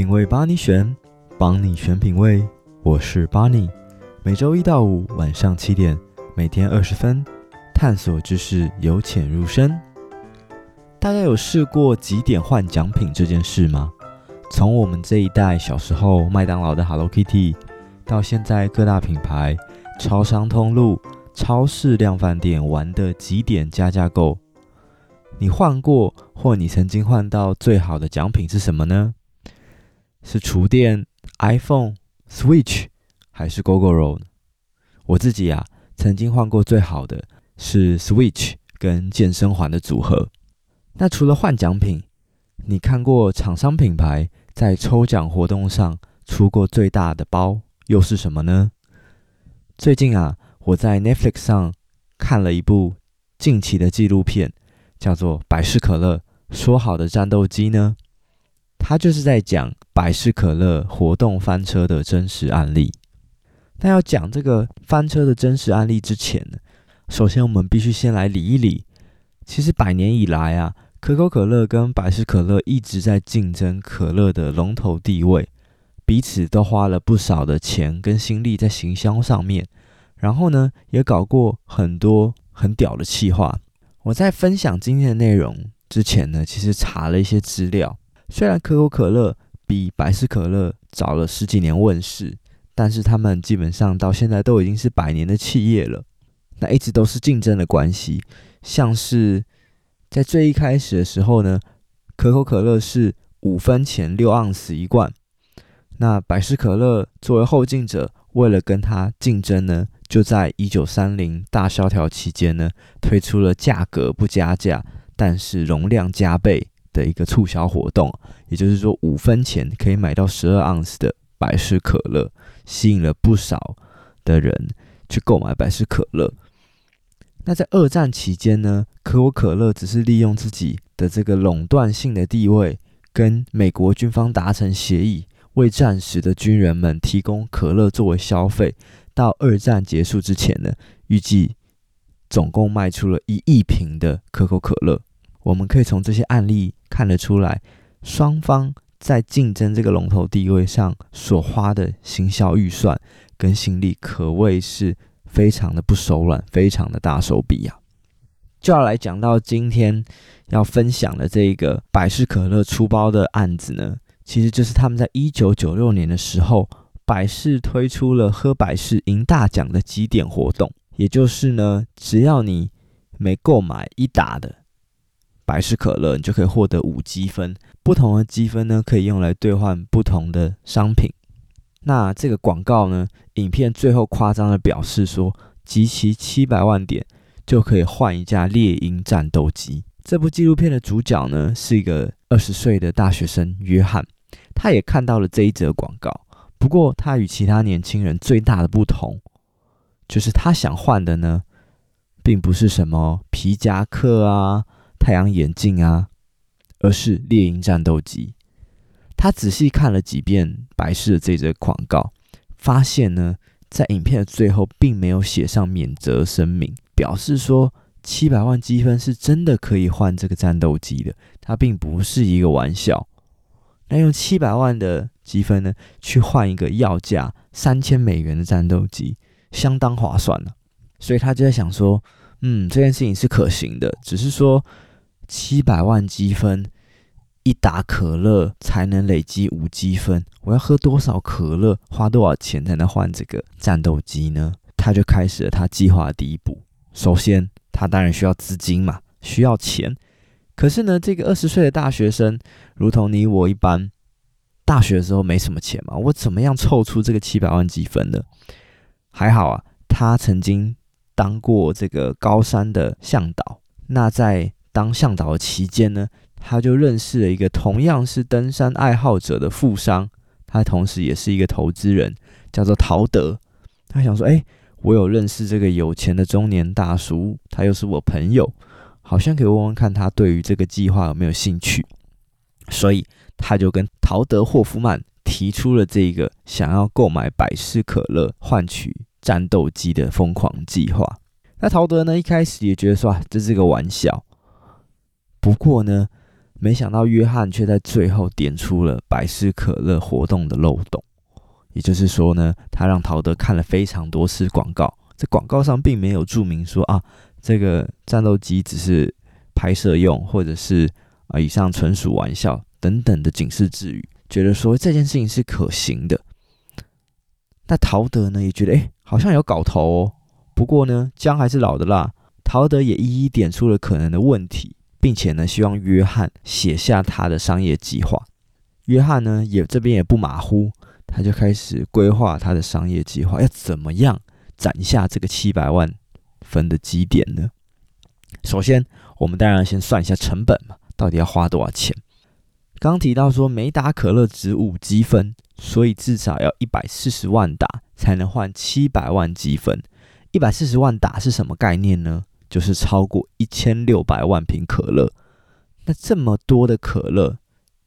品味帮你选，帮你选品味。我是 Barney，每周一到五晚上七点，每天二十分，探索知识，由浅入深。大家有试过几点换奖品这件事吗？从我们这一代小时候麦当劳的 Hello Kitty，到现在各大品牌、超商通路、超市、量贩店玩的几点加价购，你换过或你曾经换到最好的奖品是什么呢？是厨电、iPhone、Switch 还是 Gogoro 呢？我自己啊，曾经换过最好的是 Switch 跟健身环的组合。那除了换奖品，你看过厂商品牌在抽奖活动上出过最大的包又是什么呢？最近啊，我在 Netflix 上看了一部近期的纪录片，叫做《百事可乐说好的战斗机》呢。他就是在讲百事可乐活动翻车的真实案例。但要讲这个翻车的真实案例之前呢，首先我们必须先来理一理。其实百年以来啊，可口可乐跟百事可乐一直在竞争可乐的龙头地位，彼此都花了不少的钱跟心力在行销上面。然后呢，也搞过很多很屌的企划。我在分享今天的内容之前呢，其实查了一些资料。虽然可口可乐比百事可乐早了十几年问世，但是他们基本上到现在都已经是百年的企业了。那一直都是竞争的关系，像是在最一开始的时候呢，可口可乐是五分钱六盎司一罐，那百事可乐作为后进者，为了跟它竞争呢，就在一九三零大萧条期间呢，推出了价格不加价，但是容量加倍。的一个促销活动，也就是说五分钱可以买到十二盎司的百事可乐，吸引了不少的人去购买百事可乐。那在二战期间呢，可口可乐只是利用自己的这个垄断性的地位，跟美国军方达成协议，为战时的军人们提供可乐作为消费。到二战结束之前呢，预计总共卖出了一亿瓶的可口可乐。我们可以从这些案例看得出来，双方在竞争这个龙头地位上所花的行销预算跟心力，可谓是非常的不手软，非常的大手笔呀。就要来讲到今天要分享的这个百事可乐出包的案子呢，其实就是他们在一九九六年的时候，百事推出了喝百事赢大奖的集点活动，也就是呢，只要你每购买一打的。百事可乐，你就可以获得五积分。不同的积分呢，可以用来兑换不同的商品。那这个广告呢，影片最后夸张的表示说，集齐七百万点就可以换一架猎鹰战斗机。这部纪录片的主角呢，是一个二十岁的大学生约翰，他也看到了这一则广告。不过，他与其他年轻人最大的不同，就是他想换的呢，并不是什么皮夹克啊。太阳眼镜啊，而是猎鹰战斗机。他仔细看了几遍百事的这则广告，发现呢，在影片的最后并没有写上免责声明，表示说七百万积分是真的可以换这个战斗机的，它并不是一个玩笑。那用七百万的积分呢，去换一个要价三千美元的战斗机，相当划算了。所以他就在想说，嗯，这件事情是可行的，只是说。七百万积分，一打可乐才能累积五积分。我要喝多少可乐，花多少钱才能换这个战斗机呢？他就开始了他计划的第一步。首先，他当然需要资金嘛，需要钱。可是呢，这个二十岁的大学生，如同你我一般，大学的时候没什么钱嘛，我怎么样凑出这个七百万积分呢？还好啊，他曾经当过这个高山的向导。那在当向导的期间呢，他就认识了一个同样是登山爱好者的富商，他同时也是一个投资人，叫做陶德。他想说：“哎，我有认识这个有钱的中年大叔，他又是我朋友，好像可以问问看他对于这个计划有没有兴趣。”所以他就跟陶德霍夫曼提出了这个想要购买百事可乐换取战斗机的疯狂计划。那陶德呢，一开始也觉得说：“啊，这是个玩笑。”不过呢，没想到约翰却在最后点出了百事可乐活动的漏洞，也就是说呢，他让陶德看了非常多次广告，在广告上并没有注明说啊，这个战斗机只是拍摄用，或者是啊以上纯属玩笑等等的警示字语，觉得说这件事情是可行的。那陶德呢也觉得，哎，好像有搞头哦。不过呢，姜还是老的辣，陶德也一一点出了可能的问题。并且呢，希望约翰写下他的商业计划。约翰呢，也这边也不马虎，他就开始规划他的商业计划，要怎么样攒下这个七百万分的基点呢？首先，我们当然先算一下成本嘛，到底要花多少钱？刚提到说，每打可乐值五积分，所以至少要一百四十万打才能换七百万积分。一百四十万打是什么概念呢？就是超过一千六百万瓶可乐，那这么多的可乐，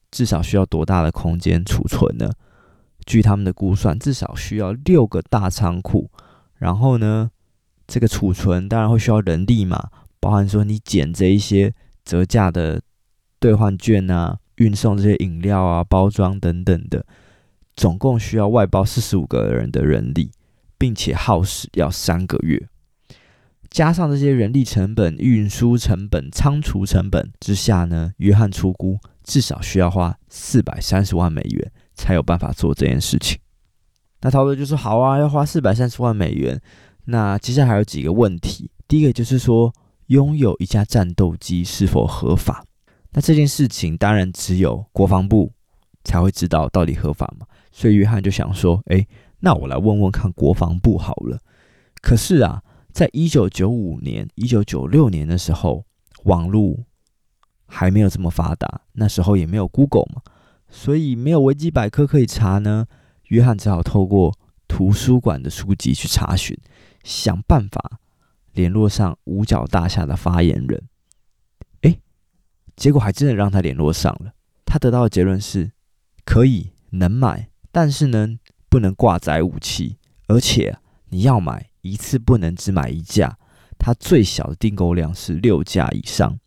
至少需要多大的空间储存呢？据他们的估算，至少需要六个大仓库。然后呢，这个储存当然会需要人力嘛，包含说你捡这一些折价的兑换券啊，运送这些饮料啊、包装等等的，总共需要外包四十五个人的人力，并且耗时要三个月。加上这些人力成本、运输成本、仓储成本之下呢，约翰出估至少需要花四百三十万美元才有办法做这件事情。那陶德就说：“好啊，要花四百三十万美元。”那接下来还有几个问题，第一个就是说，拥有一架战斗机是否合法？那这件事情当然只有国防部才会知道到底合法吗？所以约翰就想说：“诶，那我来问问看国防部好了。”可是啊。在一九九五年、一九九六年的时候，网络还没有这么发达，那时候也没有 Google 嘛，所以没有维基百科可以查呢。约翰只好透过图书馆的书籍去查询，想办法联络上五角大厦的发言人。诶，结果还真的让他联络上了。他得到的结论是：可以能买，但是呢，不能挂载武器，而且你要买。一次不能只买一架，它最小的订购量是六架以上，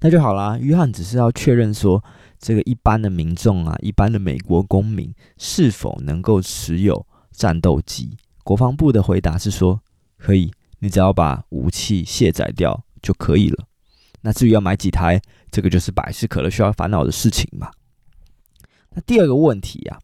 那就好啦。约翰只是要确认说，这个一般的民众啊，一般的美国公民是否能够持有战斗机。国防部的回答是说，可以，你只要把武器卸载掉就可以了。那至于要买几台，这个就是百事可乐需要烦恼的事情嘛。那第二个问题啊，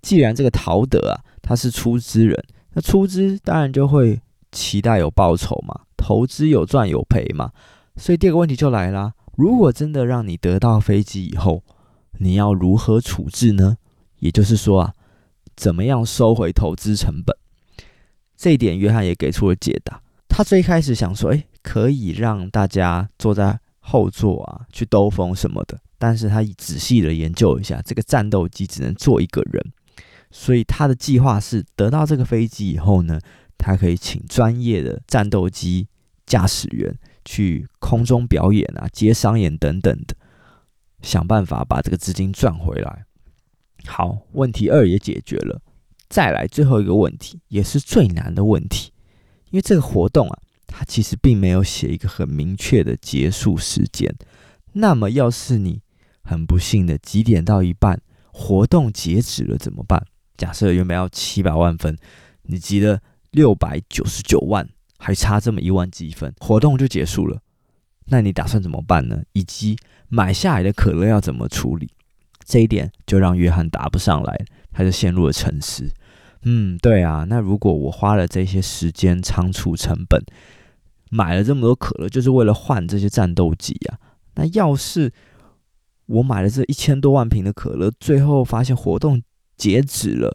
既然这个陶德啊，他是出资人。那出资当然就会期待有报酬嘛，投资有赚有赔嘛，所以第二个问题就来啦：如果真的让你得到飞机以后，你要如何处置呢？也就是说啊，怎么样收回投资成本？这一点约翰也给出了解答。他最开始想说，诶，可以让大家坐在后座啊，去兜风什么的，但是他仔细的研究一下，这个战斗机只能坐一个人。所以他的计划是得到这个飞机以后呢，他可以请专业的战斗机驾驶员去空中表演啊、接商演等等的，想办法把这个资金赚回来。好，问题二也解决了。再来最后一个问题，也是最难的问题，因为这个活动啊，它其实并没有写一个很明确的结束时间。那么，要是你很不幸的几点到一半，活动截止了怎么办？假设原本要七百万分，你集了六百九十九万，还差这么一万积分，活动就结束了。那你打算怎么办呢？以及买下来的可乐要怎么处理？这一点就让约翰答不上来，他就陷入了沉思。嗯，对啊，那如果我花了这些时间、仓储成本，买了这么多可乐，就是为了换这些战斗机啊？那要是我买了这一千多万瓶的可乐，最后发现活动截止了，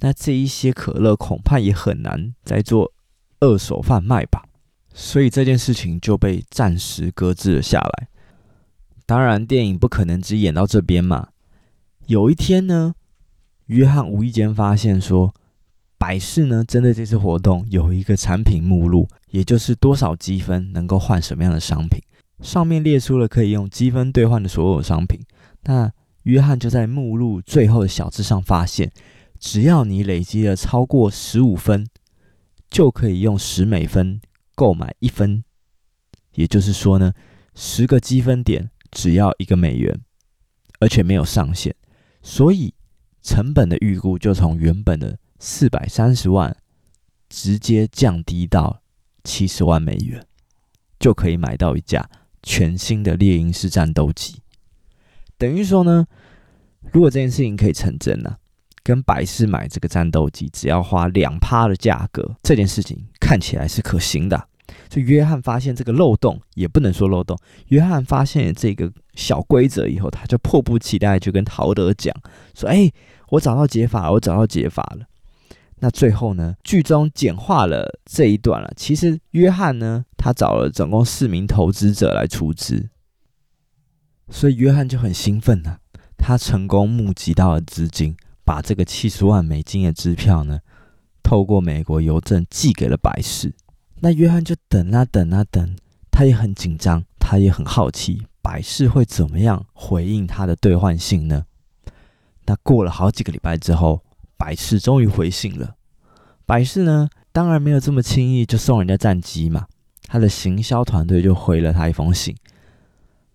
那这一些可乐恐怕也很难再做二手贩卖吧，所以这件事情就被暂时搁置了下来。当然，电影不可能只演到这边嘛。有一天呢，约翰无意间发现说，百事呢针对这次活动有一个产品目录，也就是多少积分能够换什么样的商品，上面列出了可以用积分兑换的所有商品。那约翰就在目录最后的小字上发现，只要你累积了超过十五分，就可以用十美分购买一分。也就是说呢，十个积分点只要一个美元，而且没有上限，所以成本的预估就从原本的四百三十万直接降低到七十万美元，就可以买到一架全新的猎鹰式战斗机。等于说呢，如果这件事情可以成真呢、跟百事买这个战斗机只要花两趴的价格，这件事情看起来是可行的。就约翰发现这个漏洞，也不能说漏洞。约翰发现这个小规则以后，他就迫不及待就跟陶德讲说：“哎，我找到解法，我找到解法了。”那最后呢，剧中简化了这一段了。其实约翰呢，他找了总共四名投资者来出资，所以约翰就很兴奋呐、啊。他成功募集到了资金，把这个七十万美金的支票呢，透过美国邮政寄给了百事。那约翰就等啊等啊等，他也很紧张，他也很好奇，百事会怎么样回应他的兑换信呢？那过了好几个礼拜之后，百事终于回信了。百事呢，当然没有这么轻易就送人家战机嘛。他的行销团队就回了他一封信，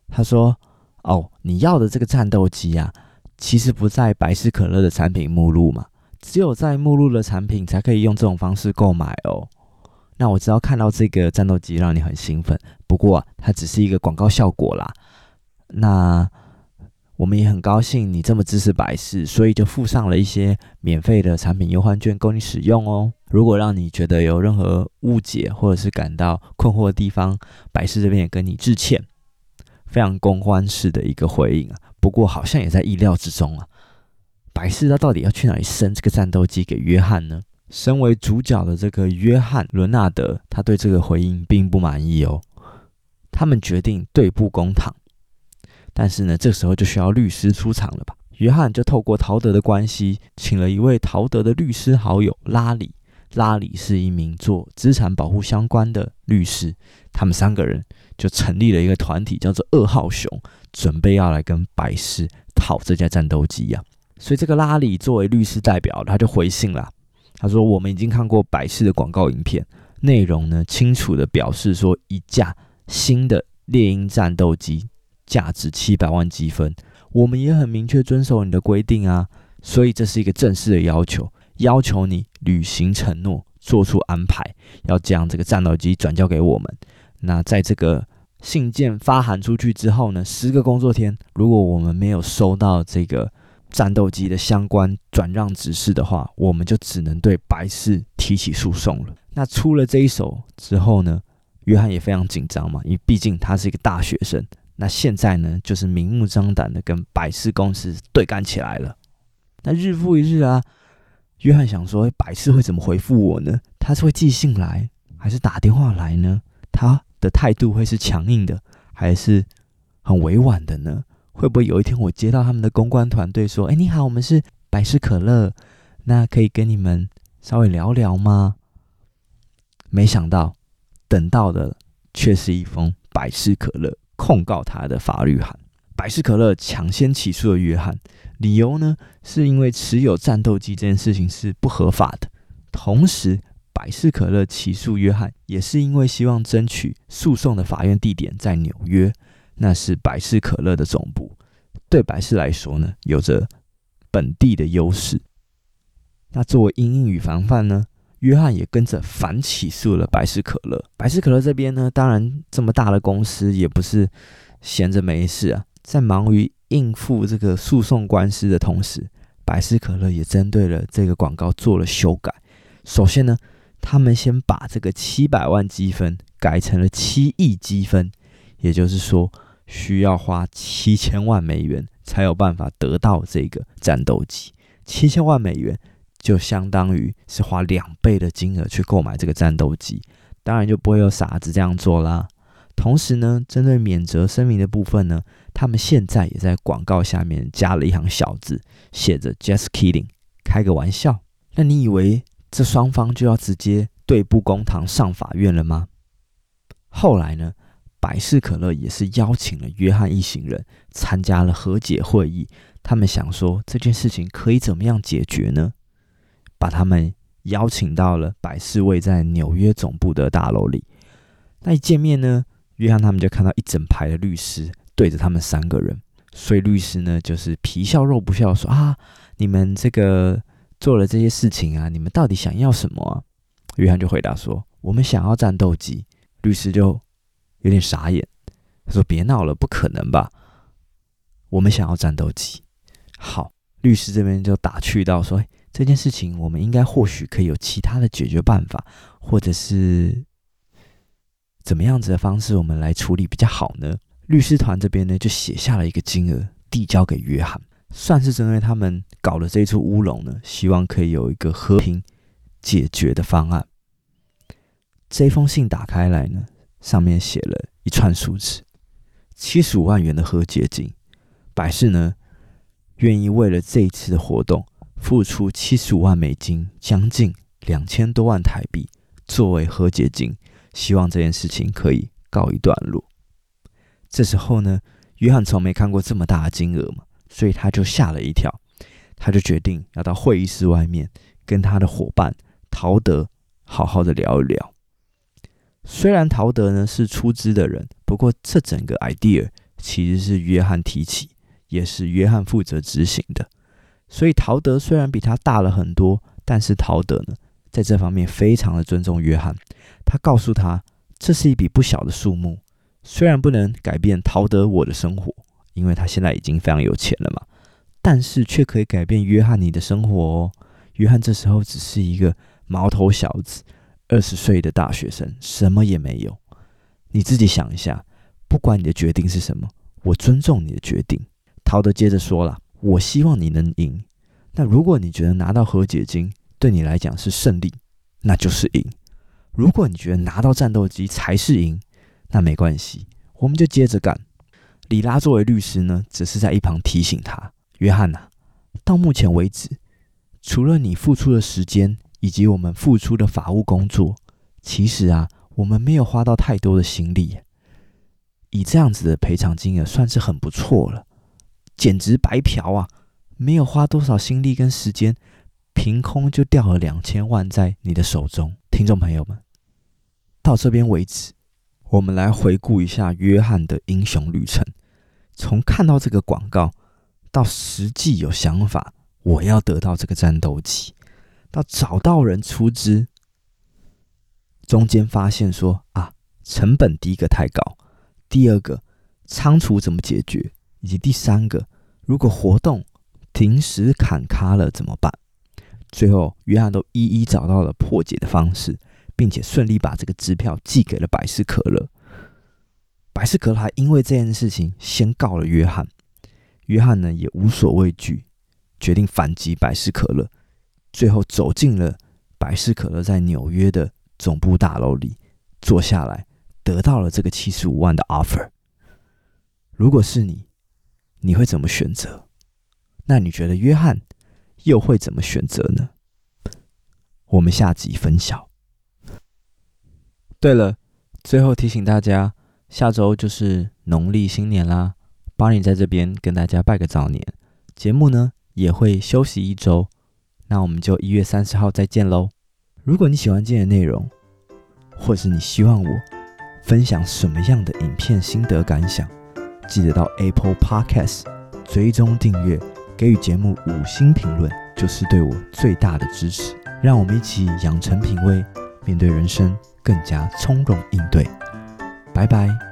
他说：“哦，你要的这个战斗机啊，其实不在百事可乐的产品目录嘛，只有在目录的产品才可以用这种方式购买哦。”那我知道看到这个战斗机让你很兴奋，不过，它只是一个广告效果啦。那我们也很高兴你这么支持百事，所以就附上了一些免费的产品优惠券供你使用哦。如果让你觉得有任何误解或者是感到困惑的地方，百事这边也跟你致歉。非常公关式的一个回应啊，不过好像也在意料之中啊。百事他到底要去哪里生这个战斗机给约翰呢？身为主角的这个约翰·伦纳德，他对这个回应并不满意哦。他们决定对簿公堂，但是呢，这时候就需要律师出场了吧？约翰就透过陶德的关系，请了一位陶德的律师好友拉里。拉里是一名做资产保护相关的律师，他们三个人就成立了一个团体，叫做二号熊，准备要来跟百事讨这架战斗机呀。所以这个拉里作为律师代表，他就回信了。他说：“我们已经看过百事的广告影片，内容呢清楚地表示说，一架新的猎鹰战斗机价值七百万积分。我们也很明确遵守你的规定啊，所以这是一个正式的要求，要求你履行承诺，做出安排，要将这个战斗机转交给我们。那在这个信件发函出去之后呢，十个工作天，如果我们没有收到这个。”战斗机的相关转让指示的话，我们就只能对百事提起诉讼了。那出了这一手之后呢，约翰也非常紧张嘛，因为毕竟他是一个大学生。那现在呢，就是明目张胆的跟百事公司对干起来了。那日复一日啊，约翰想说，百事会怎么回复我呢？他是会寄信来，还是打电话来呢？他的态度会是强硬的，还是很委婉的呢？会不会有一天我接到他们的公关团队说：“哎，你好，我们是百事可乐，那可以跟你们稍微聊聊吗？”没想到，等到的却是一封百事可乐控告他的法律函。百事可乐抢先起诉了约翰，理由呢是因为持有战斗机这件事情是不合法的。同时，百事可乐起诉约翰也是因为希望争取诉讼的法院地点在纽约。那是百事可乐的总部，对百事来说呢，有着本地的优势。那作为因应与防范呢，约翰也跟着反起诉了百事可乐。百事可乐这边呢，当然这么大的公司也不是闲着没事啊，在忙于应付这个诉讼官司的同时，百事可乐也针对了这个广告做了修改。首先呢，他们先把这个七百万积分改成了七亿积分，也就是说。需要花七千万美元才有办法得到这个战斗机，七千万美元就相当于是花两倍的金额去购买这个战斗机，当然就不会有傻子这样做啦。同时呢，针对免责声明的部分呢，他们现在也在广告下面加了一行小字，写着 “Just kidding”，开个玩笑。那你以为这双方就要直接对簿公堂上法院了吗？后来呢？百事可乐也是邀请了约翰一行人参加了和解会议，他们想说这件事情可以怎么样解决呢？把他们邀请到了百事位在纽约总部的大楼里。那一见面呢，约翰他们就看到一整排的律师对着他们三个人。所以律师呢，就是皮笑肉不笑说啊，你们这个做了这些事情啊，你们到底想要什么啊？约翰就回答说，我们想要战斗机。律师就有点傻眼，他说别闹了，不可能吧？我们想要战斗机。好，律师这边就打趣到说，这件事情我们应该或许可以有其他的解决办法，或者是怎么样子的方式，我们来处理比较好呢？律师团这边呢，就写下了一个金额，递交给约翰，算是针对他们搞了这一出乌龙呢，希望可以有一个和平解决的方案。这封信打开来呢，上面写了一串数字：七十五万元的和解金。百事呢，愿意为了这一次的活动付出七十五万美金，将近两千多万台币作为和解金，希望这件事情可以告一段落。这时候呢，约翰从没看过这么大的金额嘛，所以他就吓了一跳，他就决定要到会议室外面跟他的伙伴陶德好好的聊一聊。虽然陶德呢是出资的人，不过这整个 idea 其实是约翰提起，也是约翰负责执行的。所以陶德虽然比他大了很多，但是陶德呢在这方面非常的尊重约翰，他告诉他这是一笔不小的数目。虽然不能改变陶德我的生活，因为他现在已经非常有钱了嘛，但是却可以改变约翰你的生活哦。约翰这时候只是一个毛头小子，二十岁的大学生，什么也没有。你自己想一下，不管你的决定是什么，我尊重你的决定。陶德接着说了：“我希望你能赢。那如果你觉得拿到和解金对你来讲是胜利，那就是赢；如果你觉得拿到战斗机才是赢。”那没关系，我们就接着干。里拉作为律师呢，只是在一旁提醒他：“约翰呐、到目前为止，除了你付出的时间以及我们付出的法务工作，其实啊，我们没有花到太多的心力。以这样子的赔偿金额，算是很不错了，简直白嫖啊！没有花多少心力跟时间，凭空就掉了两千万在你的手中。听众朋友们，到这边为止。”我们来回顾一下约翰的英雄旅程，从看到这个广告到实际有想法，我要得到这个战斗机，到找到人出资，中间发现说啊，成本第一个太高，第二个仓储怎么解决，以及第三个如果活动临时砍咖了怎么办？最后约翰都一一找到了破解的方式。并且顺利把这个支票寄给了百事可乐。百事可乐还因为这件事情先告了约翰。约翰呢也无所畏惧，决定反击百事可乐。最后走进了百事可乐在纽约的总部大楼里，坐下来，得到了这个七十五万的 offer。如果是你，你会怎么选择？那你觉得约翰又会怎么选择呢？我们下集分晓。对了，最后提醒大家，下周就是农历新年啦。巴尼在这边跟大家拜个早年，节目呢也会休息一周。那我们就一月三十号再见喽。如果你喜欢今天的内容，或是你希望我分享什么样的影片心得感想，记得到 Apple Podcast 追踪订阅，给予节目五星评论，就是对我最大的支持。让我们一起养成品味，面对人生。更加从容应对，拜拜。